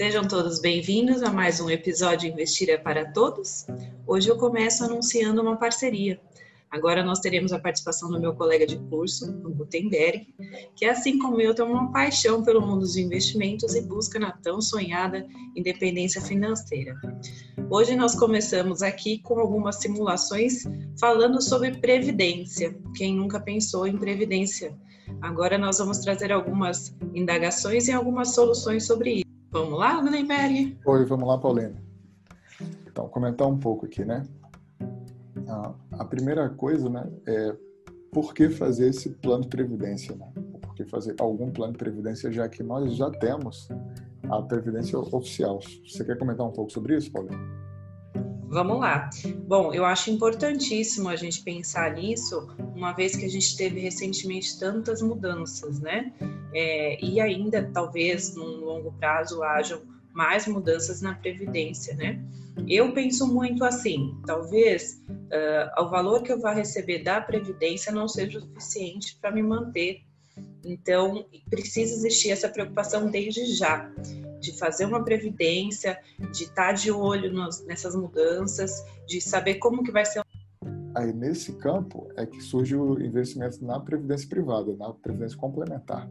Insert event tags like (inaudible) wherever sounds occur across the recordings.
Sejam todos bem-vindos a mais um episódio Investir é para Todos. Hoje eu começo anunciando uma parceria. Agora nós teremos a participação do meu colega de curso, o Gutenberg, que assim como eu tem uma paixão pelo mundo dos investimentos e busca na tão sonhada independência financeira. Hoje nós começamos aqui com algumas simulações falando sobre previdência. Quem nunca pensou em previdência? Agora nós vamos trazer algumas indagações e algumas soluções sobre isso. Vamos lá, Gutenberg? Oi, vamos lá, Paulina. Então, comentar um pouco aqui, né? A primeira coisa, né, é por que fazer esse plano de previdência, né? Por que fazer algum plano de previdência, já que nós já temos a previdência oficial. Você quer comentar um pouco sobre isso, Paulinho? Vamos lá. Bom, eu acho importantíssimo a gente pensar nisso, uma vez que a gente teve recentemente tantas mudanças, né? É, e ainda, talvez, num longo prazo, hajam mais mudanças na Previdência, né? Eu penso muito assim, talvez uh, o valor que eu vá receber da Previdência não seja o suficiente para me manter. Então, precisa existir essa preocupação desde já, de fazer uma previdência, de estar tá de olho nos, nessas mudanças, de saber como que vai ser. Aí, nesse campo, é que surge o investimento na previdência privada, na previdência complementar.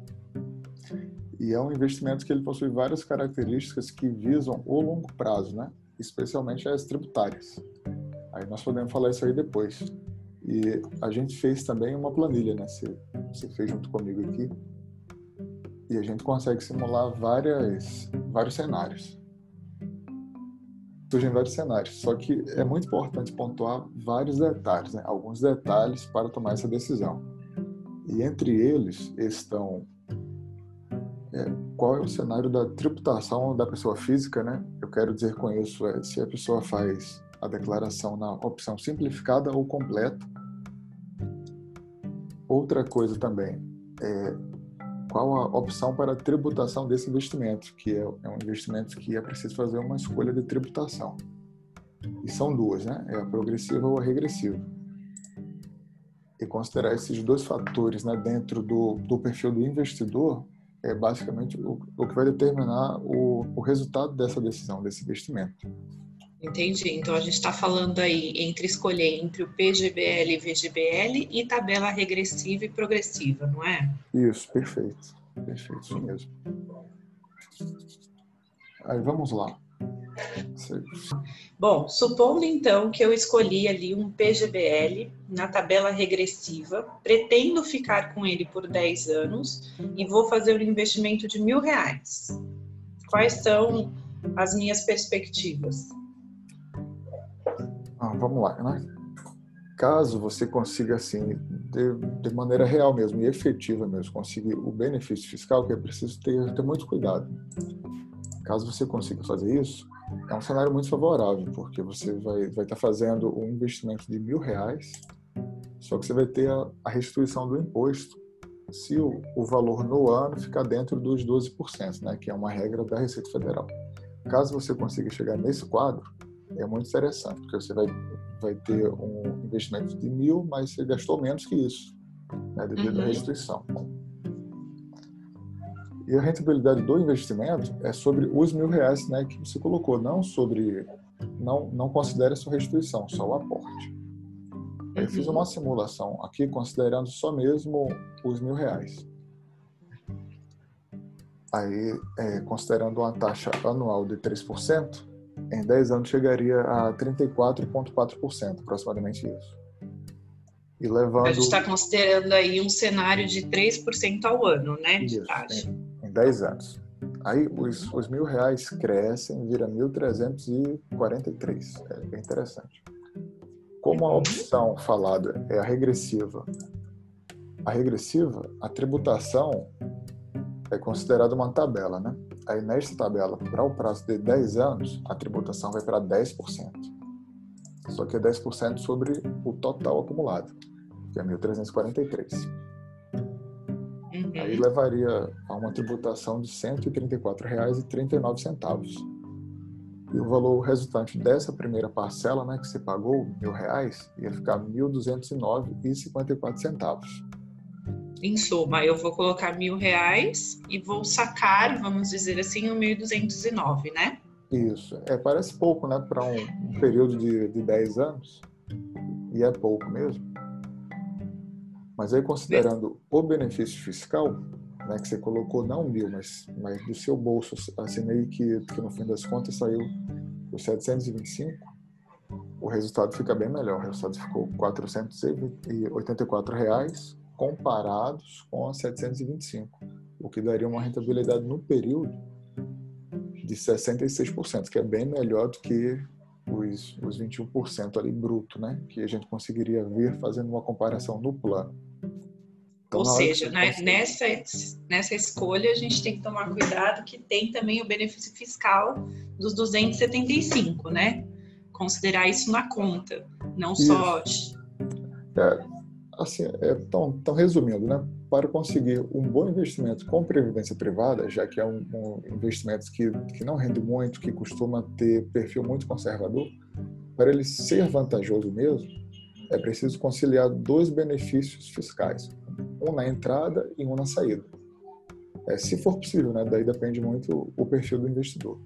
E é um investimento que ele possui várias características que visam o longo prazo, né? especialmente as tributárias. Aí nós podemos falar isso aí depois. E a gente fez também uma planilha, né? Você, você fez junto comigo aqui. E a gente consegue simular várias, vários cenários. Surgem vários cenários. Só que é muito importante pontuar vários detalhes, né? alguns detalhes para tomar essa decisão. E entre eles estão é, qual é o cenário da tributação da pessoa física, né? Eu quero dizer com isso é se a pessoa faz a declaração na opção simplificada ou completa. Outra coisa também é qual a opção para a tributação desse investimento, que é, é um investimento que é preciso fazer uma escolha de tributação. E são duas, né? É a progressiva ou a regressiva. E considerar esses dois fatores né, dentro do, do perfil do investidor é basicamente o, o que vai determinar o, o resultado dessa decisão, desse investimento. Entendi. Então a gente está falando aí entre escolher entre o PGBL e VGBL e tabela regressiva e progressiva, não é? Isso, perfeito. Perfeito, isso mesmo. Aí vamos lá. Bom, supondo então que eu escolhi ali um PGBL na tabela regressiva, pretendo ficar com ele por 10 anos e vou fazer um investimento de mil reais. Quais são as minhas perspectivas? Vamos lá, né? Caso você consiga, assim, de, de, maneira real mesmo e efetiva mesmo, conseguir o benefício fiscal, que é preciso ter, ter muito cuidado. Caso você consiga fazer isso, é um cenário muito favorável, porque você vai estar vai tá fazendo um investimento de mil reais, só que você vai ter a, a restituição do imposto se o, o, valor no ano ficar dentro dos 12%, né, que é uma regra da Receita Federal. Caso você consiga chegar nesse quadro, é muito interessante, porque você vai, vai ter um investimento de mil, mas você gastou menos que isso, né, devido uhum. à restituição. E a rentabilidade do investimento é sobre os mil reais né, que você colocou, não sobre. Não, não considere a sua restituição, só o aporte. Eu fiz uhum. uma simulação aqui considerando só mesmo os mil reais. Aí, é, considerando uma taxa anual de 3%, em 10 anos chegaria a 34,4%, aproximadamente isso. E levando... A gente está considerando aí um cenário de 3% ao ano, né? De isso, taxa. É em 10 anos. Aí os, os mil reais crescem, vira 1.343. É bem interessante. Como a opção falada é a regressiva, a regressiva, a tributação é considerada uma tabela, né? Aí nesta tabela, para o prazo de 10 anos, a tributação vai para 10%. Só que é 10% sobre o total acumulado, que é 1.343. Uhum. Aí levaria a uma tributação de R$ 134,39. E o valor resultante dessa primeira parcela, né, que você pagou, mil reais, ia ficar R$ 1.209,54. Em suma, eu vou colocar mil reais e vou sacar, vamos dizer assim, o 1.209, né? Isso. É, parece pouco, né? Para um, período de, de 10 anos. E é pouco mesmo. Mas aí, considerando o benefício fiscal, né, que você colocou não mil, mas, mas do seu bolso, assim, meio que, que no fim das contas saiu os 725, o resultado fica bem melhor. O resultado ficou 484 reais comparados com a 725, o que daria uma rentabilidade no período de 66%, que é bem melhor do que os, os 21% ali bruto, né? Que a gente conseguiria ver fazendo uma comparação no plano. Então, Ou seja, né, nessa, nessa escolha a gente tem que tomar cuidado que tem também o benefício fiscal dos 275, né? Considerar isso na conta, não isso. só. É, assim, é, tão, tão resumindo, né? Para conseguir um bom investimento com previdência privada, já que é um, um investimento que, que não rende muito, que costuma ter perfil muito conservador, para ele ser vantajoso mesmo, é preciso conciliar dois benefícios fiscais, um na entrada e um na saída. É, se for possível, né? Daí depende muito o perfil do investidor.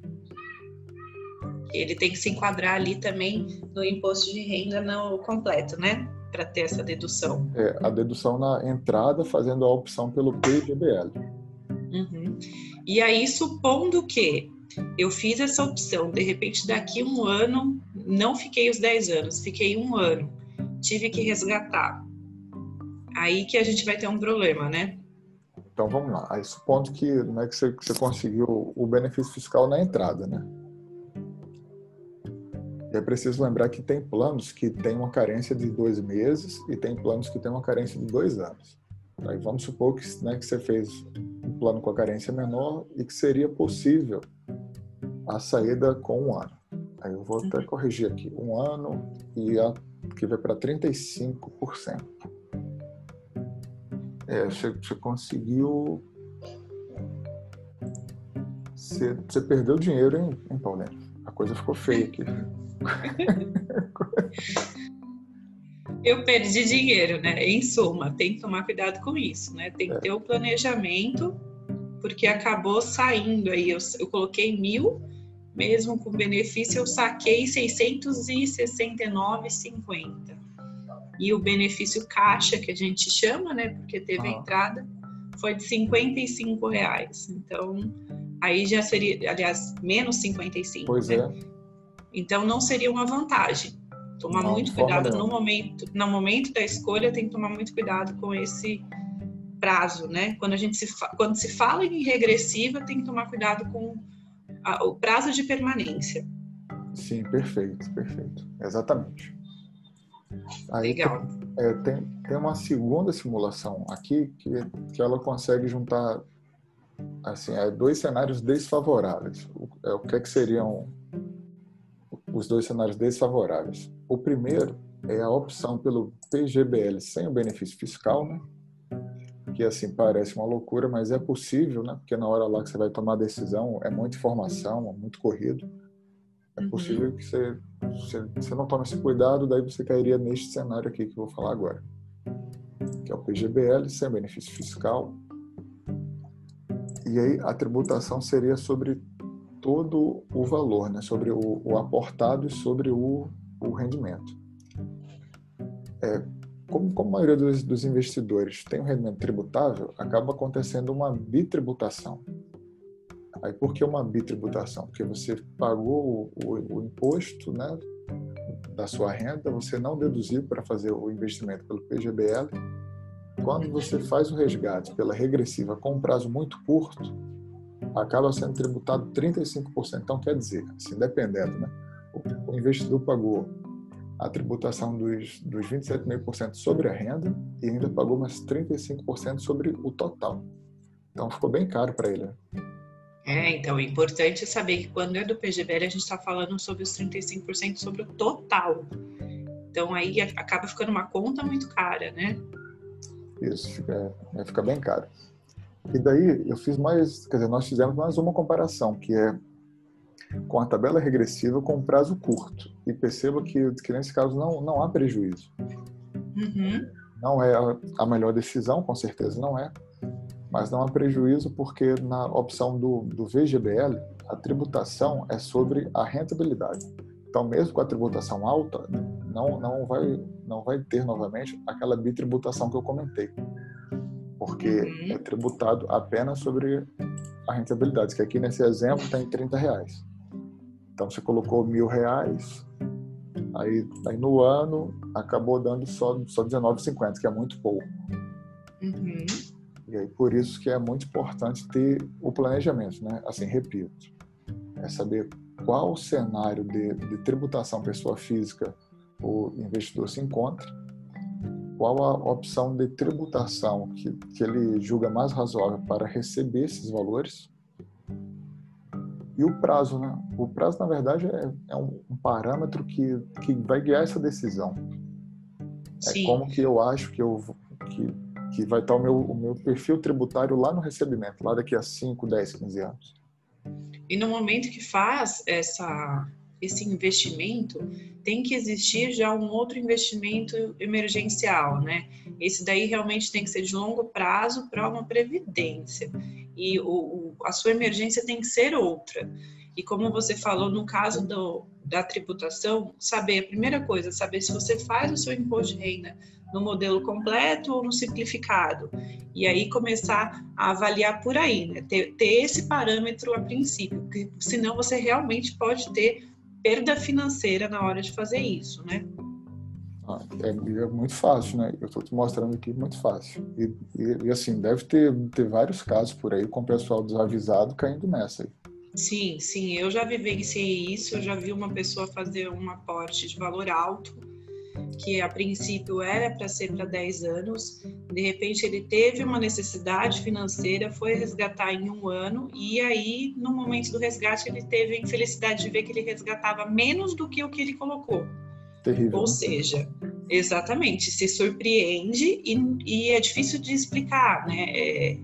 Ele tem que se enquadrar ali também no imposto de renda no completo, né? Para ter essa dedução. É, a dedução na entrada, fazendo a opção pelo PGBL. Uhum. E aí, supondo que eu fiz essa opção, de repente daqui um ano, não fiquei os 10 anos, fiquei um ano, tive que resgatar aí que a gente vai ter um problema, né? Então vamos lá. Aí supondo que, né, que, você, que você conseguiu o benefício fiscal na entrada, né? É preciso lembrar que tem planos que têm uma carência de dois meses e tem planos que têm uma carência de dois anos. Aí vamos supor que, né, que você fez um plano com a carência menor e que seria possível a saída com um ano. Aí eu vou até uhum. corrigir aqui, um ano e a, que vai para 35%. É, você, você conseguiu. Você, você, perdeu dinheiro, hein, hein, Paulinho? A coisa ficou feia aqui. (laughs) Eu perdi dinheiro, né? Em suma, tem que tomar cuidado com isso, né? Tem que é. ter o planejamento, porque acabou saindo aí. Eu, eu coloquei mil, mesmo com benefício, eu saquei 669,50 e o benefício caixa, que a gente chama, né, porque teve ah. entrada, foi de 55 reais. Então, aí já seria, aliás, menos 55. Pois né? é. Então, não seria uma vantagem. Tomar não, muito cuidado no momento, no momento da escolha, tem que tomar muito cuidado com esse prazo, né? Quando a gente se, quando se fala em regressiva, tem que tomar cuidado com a, o prazo de permanência. Sim, perfeito, perfeito. Exatamente. Aí Legal. Tem, é, tem, tem uma segunda simulação aqui que, que ela consegue juntar assim, é, dois cenários desfavoráveis. O, é, o que, é que seriam os dois cenários desfavoráveis? O primeiro é a opção pelo PGBL sem o benefício fiscal, né? que assim parece uma loucura, mas é possível, né? Porque na hora lá que você vai tomar a decisão é muita informação, é muito corrido. É uhum. possível que você, você, você não tome esse cuidado, daí você cairia neste cenário aqui que eu vou falar agora, que é o PGBL sem benefício fiscal. E aí a tributação seria sobre todo o valor, né? sobre o, o aportado e sobre o, o rendimento. É, como, como a maioria dos, dos investidores tem um rendimento tributável, acaba acontecendo uma bitributação. Aí por que uma bitributação? Porque você pagou o, o, o imposto né, da sua renda, você não deduziu para fazer o investimento pelo PGBL. Quando você faz o resgate pela regressiva com um prazo muito curto, acaba sendo tributado 35%. Então, quer dizer, assim, dependendo, né? o investidor pagou a tributação dos, dos 27,5% sobre a renda e ainda pagou mais 35% sobre o total. Então, ficou bem caro para ele. Né? É, então é importante saber que quando é do PGBL a gente está falando sobre os 35% sobre o total. Então aí acaba ficando uma conta muito cara, né? Isso, fica, é, fica bem caro. E daí eu fiz mais, quer dizer, nós fizemos mais uma comparação, que é com a tabela regressiva com prazo curto. E perceba que, que nesse caso não, não há prejuízo. Uhum. não é a melhor decisão, com certeza não é, mas não há prejuízo porque na opção do, do VGBL, a tributação é sobre a rentabilidade. Então, mesmo com a tributação alta, não, não, vai, não vai ter novamente aquela bitributação que eu comentei, porque uhum. é tributado apenas sobre a rentabilidade, que aqui nesse exemplo tem 30 reais. Então, você colocou mil reais, aí, aí no ano acabou dando só, só 19,50, que é muito pouco. Uhum. E aí, por isso que é muito importante ter o planejamento, né? Assim, repito, é saber qual o cenário de, de tributação pessoa física o investidor se encontra, qual a opção de tributação que, que ele julga mais razoável para receber esses valores e o prazo, né? O prazo, na verdade, é, é um, um, parâmetro que, que vai guiar essa decisão. É Sim. É como que eu acho que, eu, que, que vai estar o meu, o meu perfil tributário lá no recebimento, lá daqui a 5, 10, 15 anos. E no momento que faz essa, esse investimento, tem que existir já um outro investimento emergencial, né? Esse daí realmente tem que ser de longo prazo para uma previdência e o, o, a sua emergência tem que ser outra. E como você falou, no caso do, da tributação, saber, a primeira coisa, saber se você faz o seu imposto de renda no modelo completo ou no simplificado. E aí começar a avaliar por aí, né? ter, ter esse parâmetro a princípio, porque senão você realmente pode ter perda financeira na hora de fazer isso, né? Ah, é, é, muito fácil, né? Eu estou te mostrando aqui muito fácil. E, e, e, assim, deve ter, ter vários casos por aí com o pessoal desavisado caindo nessa aí. Sim, sim, eu já vivenciei isso, eu já vi uma pessoa fazer um aporte de valor alto, que a princípio era para ser para 10 anos, de repente ele teve uma necessidade financeira, foi resgatar em um ano, e aí, no momento do resgate, ele teve a infelicidade de ver que ele resgatava menos do que o que ele colocou. Terrível. Ou seja, exatamente, se surpreende e, e é difícil de explicar, né? É,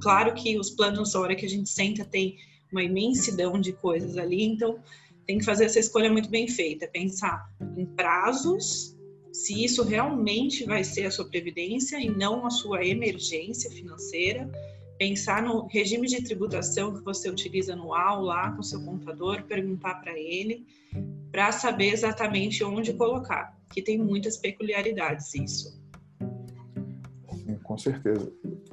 claro que os planos, a hora que a gente senta, tem uma imensidão de coisas ali, então tem que fazer essa escolha muito bem feita, pensar em prazos, se isso realmente vai ser a sua previdência e não a sua emergência financeira, pensar no regime de tributação que você utiliza anual lá com seu contador, perguntar para ele, para saber exatamente onde colocar, que tem muitas peculiaridades isso. Sim, com certeza.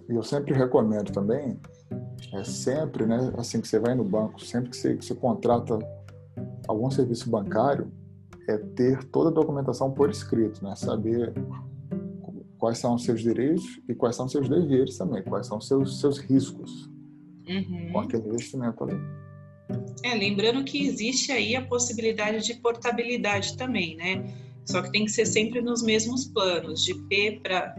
E eu sempre recomendo também, é sempre, né, assim que você vai no banco, sempre que você, que você contrata algum serviço bancário, é ter toda a documentação por escrito, né, saber quais são os seus direitos e quais são os seus deveres também, quais são os seus, seus riscos uhum. com aquele investimento ali. É, lembrando que existe aí a possibilidade de portabilidade também, né? Só que tem que ser sempre nos mesmos planos, de P para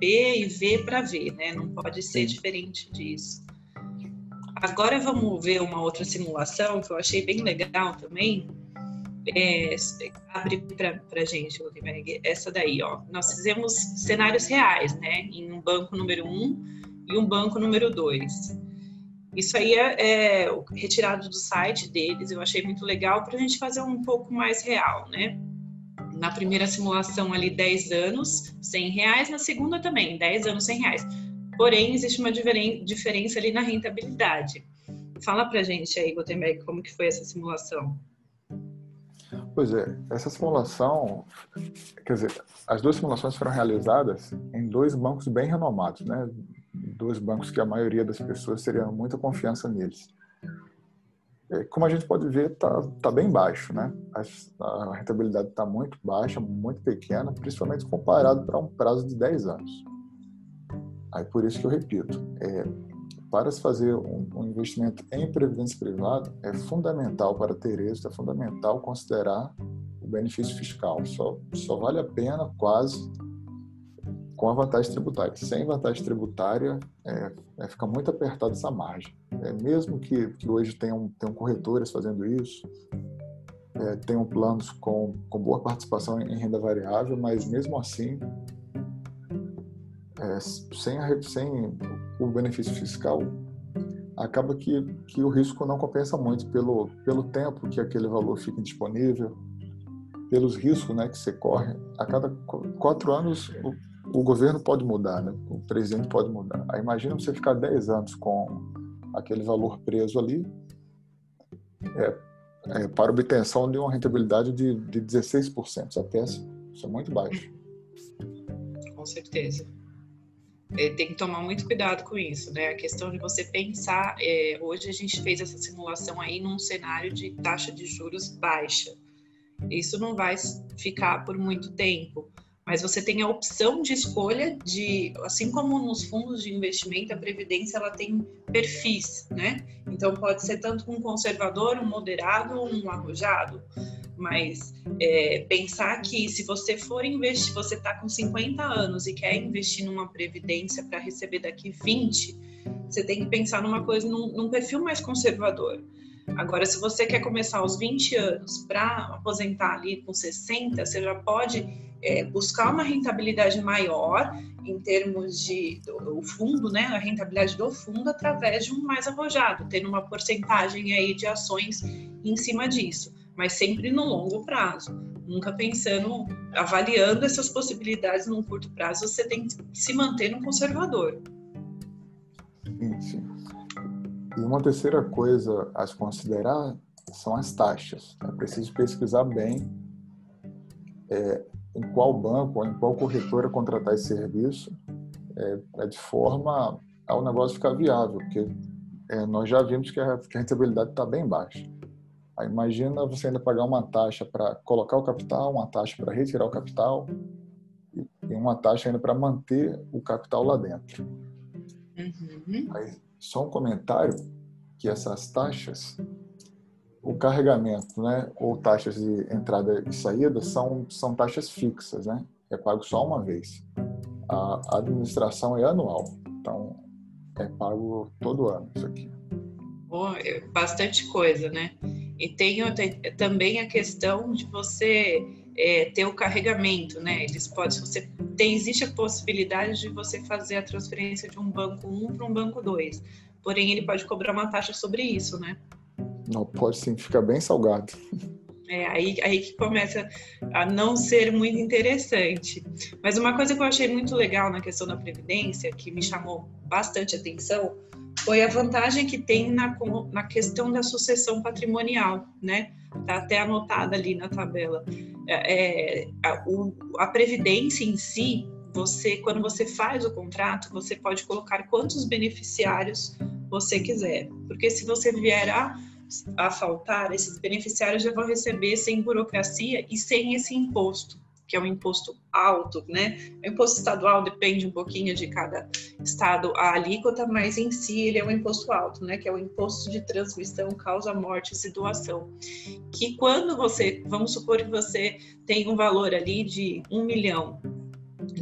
P e V para V, né? Não pode ser diferente disso. Agora vamos ver uma outra simulação que eu achei bem legal também. É, abre para gente, essa daí, ó. Nós fizemos cenários reais, né? Em um banco número um e um banco número dois. Isso aí é, é retirado do site deles, eu achei muito legal para a gente fazer um pouco mais real, né? Na primeira simulação ali 10 anos, 100 reais, na segunda também, 10 anos, 100 reais. Porém, existe uma diferença ali na rentabilidade. Fala para a gente aí, Gutenberg, como que foi essa simulação? Pois é, essa simulação, quer dizer, as duas simulações foram realizadas em dois bancos bem renomados, né? dois bancos que a maioria das pessoas teria muita confiança neles. É, como a gente pode ver, está tá bem baixo, né? A, rentabilidade está muito baixa, muito pequena, principalmente comparado para um prazo de 10 anos. Aí por isso que eu repito, é, para se fazer um, um, investimento em previdência privada, é fundamental para ter êxito, é fundamental considerar o benefício fiscal. Só, só vale a pena quase com a vantagem tributária. Sem vantagem tributária, é, é, fica muito apertada essa margem. É, mesmo que, que hoje tenham, tenham corretores fazendo isso, é, tenham planos com, com boa participação em renda variável, mas mesmo assim, é, sem, a, sem o benefício fiscal, acaba que, que o risco não compensa muito pelo, pelo tempo que aquele valor fica disponível, pelos riscos né, que você corre, a cada quatro anos o, o governo pode mudar, né? o presidente pode mudar. Aí imagina você ficar 10 anos com aquele valor preso ali é, é, para obtenção de uma rentabilidade de, de 16%. Isso é péssimo, isso é muito baixo. Com certeza. É, tem que tomar muito cuidado com isso, né? A questão de você pensar, é, hoje a gente fez essa simulação aí num cenário de taxa de juros baixa. Isso não vai ficar por muito tempo, mas você tem a opção de escolha de, assim como nos fundos de investimento, a previdência ela tem perfis, né? Então pode ser tanto um conservador, um moderado, um arrojado. Mas é, pensar que se você for investir, você está com 50 anos e quer investir numa previdência para receber daqui 20, você tem que pensar numa coisa, num, num perfil mais conservador. Agora, se você quer começar aos 20 anos para aposentar ali com 60, você já pode é, buscar uma rentabilidade maior em termos de o fundo, né, a rentabilidade do fundo através de um mais arrojado, tendo uma porcentagem aí de ações em cima disso mas sempre no longo prazo. Nunca pensando, avaliando essas possibilidades num curto prazo, você tem que se manter no conservador. E uma terceira coisa a se considerar são as taxas. É preciso pesquisar bem é, em qual banco ou em qual corretora contratar esse serviço, é, é de forma ao negócio ficar viável, porque é, nós já vimos que a, que a rentabilidade está bem baixa. Aí imagina você ainda pagar uma taxa para colocar o capital, uma taxa para retirar o capital e uma taxa ainda para manter o capital lá dentro. Uhum. Aí, só um comentário que essas taxas, o carregamento, né, ou taxas de entrada e saída são são taxas fixas, né? É pago só uma vez. A administração é anual, então é pago todo ano isso aqui. Oh, bastante coisa, né? E tem, também a questão de você é, ter o carregamento, né? Eles podem, você tem, existe a possibilidade de você fazer a transferência de um banco 1 para um banco 2. Porém, ele pode cobrar uma taxa sobre isso, né? Não, pode sim, fica bem salgado. É, aí, aí que começa a não ser muito interessante. Mas uma coisa que eu achei muito legal na questão da Previdência, que me chamou bastante atenção, foi a vantagem que tem na, na questão da sucessão patrimonial, né? Está até anotada ali na tabela. É, é, a, o, a previdência em si, você, quando você faz o contrato, você pode colocar quantos beneficiários você quiser, porque se você vier a, a faltar, esses beneficiários já vão receber sem burocracia e sem esse imposto que é um imposto alto, né? O imposto estadual depende um pouquinho de cada estado a alíquota, mas em si ele é um imposto alto, né? Que é o imposto de transmissão, causa, morte e doação. Que quando você, vamos supor que você tem um valor ali de um milhão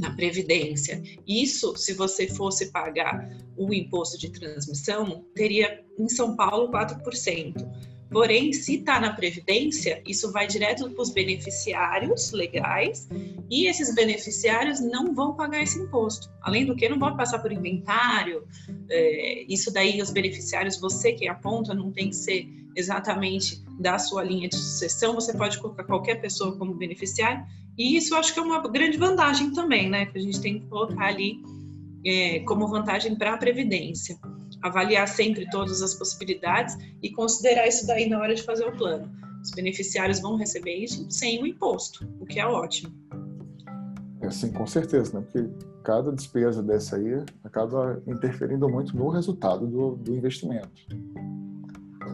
na Previdência. Isso, se você fosse pagar o imposto de transmissão, teria em São Paulo 4%. Porém, se está na Previdência, isso vai direto para os beneficiários legais e esses beneficiários não vão pagar esse imposto. Além do que, não vão passar por inventário. É, isso daí, os beneficiários, você que aponta, não tem que ser exatamente da sua linha de sucessão, você pode colocar qualquer pessoa como beneficiário. E isso acho que é uma grande vantagem também, né? Que a gente tem que colocar ali é, como vantagem para a Previdência avaliar sempre todas as possibilidades e considerar isso daí na hora de fazer o plano. Os beneficiários vão receber isso sem o imposto, o que é ótimo. É, sim, com certeza, né? Porque cada despesa dessa aí acaba interferindo muito no resultado do, do investimento.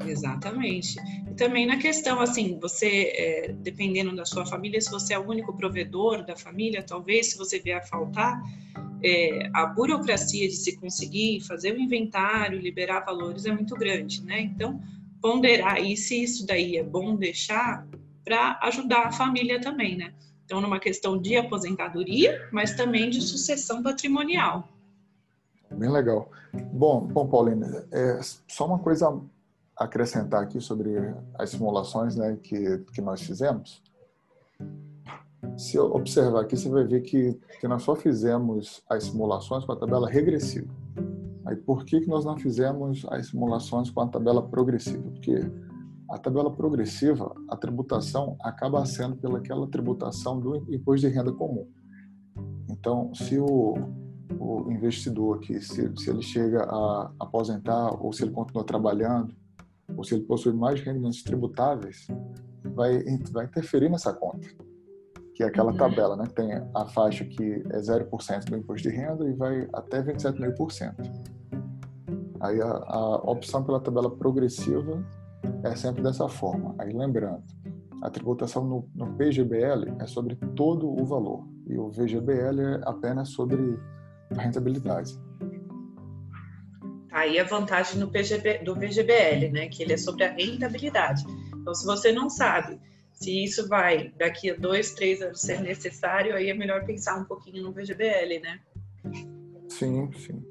Exatamente. E também na questão, assim, você, é, dependendo da sua família, se você é o único provedor da família, talvez se você vier a faltar, é, a burocracia de se conseguir fazer o inventário, liberar valores é muito grande, né? Então, ponderar e se isso daí é bom deixar para ajudar a família também, né? Então, numa questão de aposentadoria, mas também de sucessão patrimonial. Bem legal. Bom, bom Paulina, é, só uma coisa acrescentar aqui sobre as simulações né, que, que nós fizemos. Se observar aqui, você vai ver que, que nós só fizemos as simulações com a tabela regressiva. Aí, por que, que nós não fizemos as simulações com a tabela progressiva? Porque a tabela progressiva, a tributação acaba sendo pelaquela tributação do imposto de renda comum. Então, se o, o investidor aqui, se, se ele chega a aposentar ou se ele continua trabalhando, ou se ele possui mais rendimentos tributáveis, vai, vai interferir nessa conta, que é aquela uhum. tabela, né? Tem a faixa que é 0% do imposto de renda e vai até 27,5%. Aí a, a opção pela tabela progressiva é sempre dessa forma. Aí lembrando, a tributação no, no PGBL é sobre todo o valor e o VGBL é apenas sobre a rentabilidade. Tá aí a vantagem no PGB, do VGBL, né? Que ele é sobre a rentabilidade. Então, se você não sabe se isso vai daqui a dois, três anos ser necessário, aí é melhor pensar um pouquinho no VGBL, né? Sim, sim.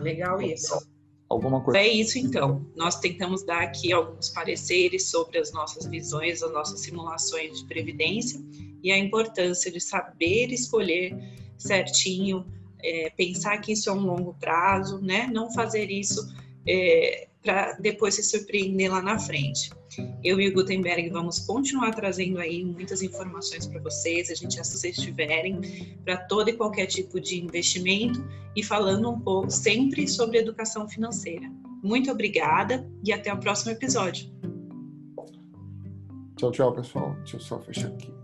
Legal isso. Alguma coisa. É isso então. Nós tentamos dar aqui alguns pareceres sobre as nossas visões, as nossas simulações de previdência e a importância de saber escolher certinho é, pensar que isso é um longo prazo, né? Não fazer isso é, para depois se surpreender lá na frente. Eu e o Gutenberg vamos continuar trazendo aí muitas informações para vocês, a gente, se vocês tiverem, para todo e qualquer tipo de investimento e falando um pouco sempre sobre educação financeira. Muito obrigada e até o próximo episódio. Tchau, tchau, pessoal. Deixa eu só fechar aqui.